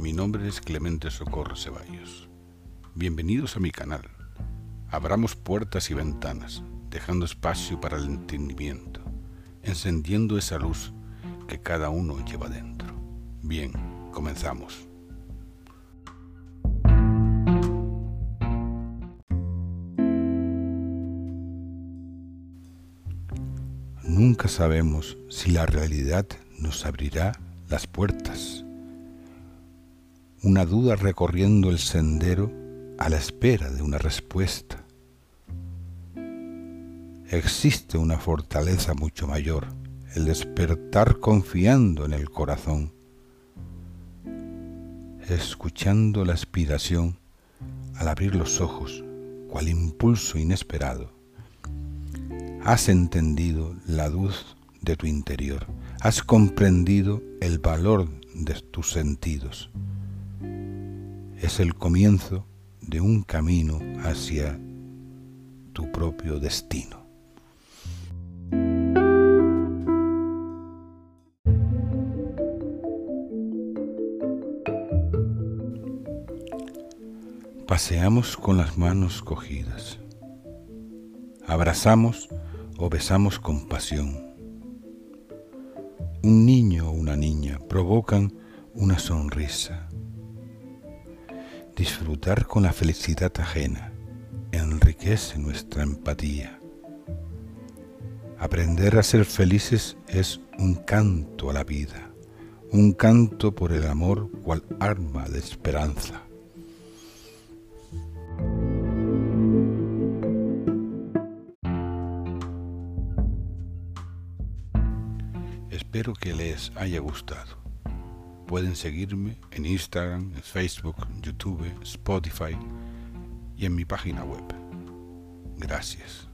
mi nombre es Clemente Socorro Ceballos. Bienvenidos a mi canal. Abramos puertas y ventanas, dejando espacio para el entendimiento, encendiendo esa luz que cada uno lleva dentro. Bien, comenzamos. Nunca sabemos si la realidad nos abrirá las puertas. Una duda recorriendo el sendero a la espera de una respuesta. Existe una fortaleza mucho mayor, el despertar confiando en el corazón, escuchando la aspiración al abrir los ojos, cual impulso inesperado. Has entendido la luz de tu interior, has comprendido el valor de tus sentidos. Es el comienzo de un camino hacia tu propio destino. Paseamos con las manos cogidas. Abrazamos o besamos con pasión un niño o una niña provocan una sonrisa. Disfrutar con la felicidad ajena enriquece nuestra empatía. Aprender a ser felices es un canto a la vida, un canto por el amor cual arma de esperanza. Espero que les haya gustado. Pueden seguirme en Instagram, Facebook, YouTube, Spotify y en mi página web. Gracias.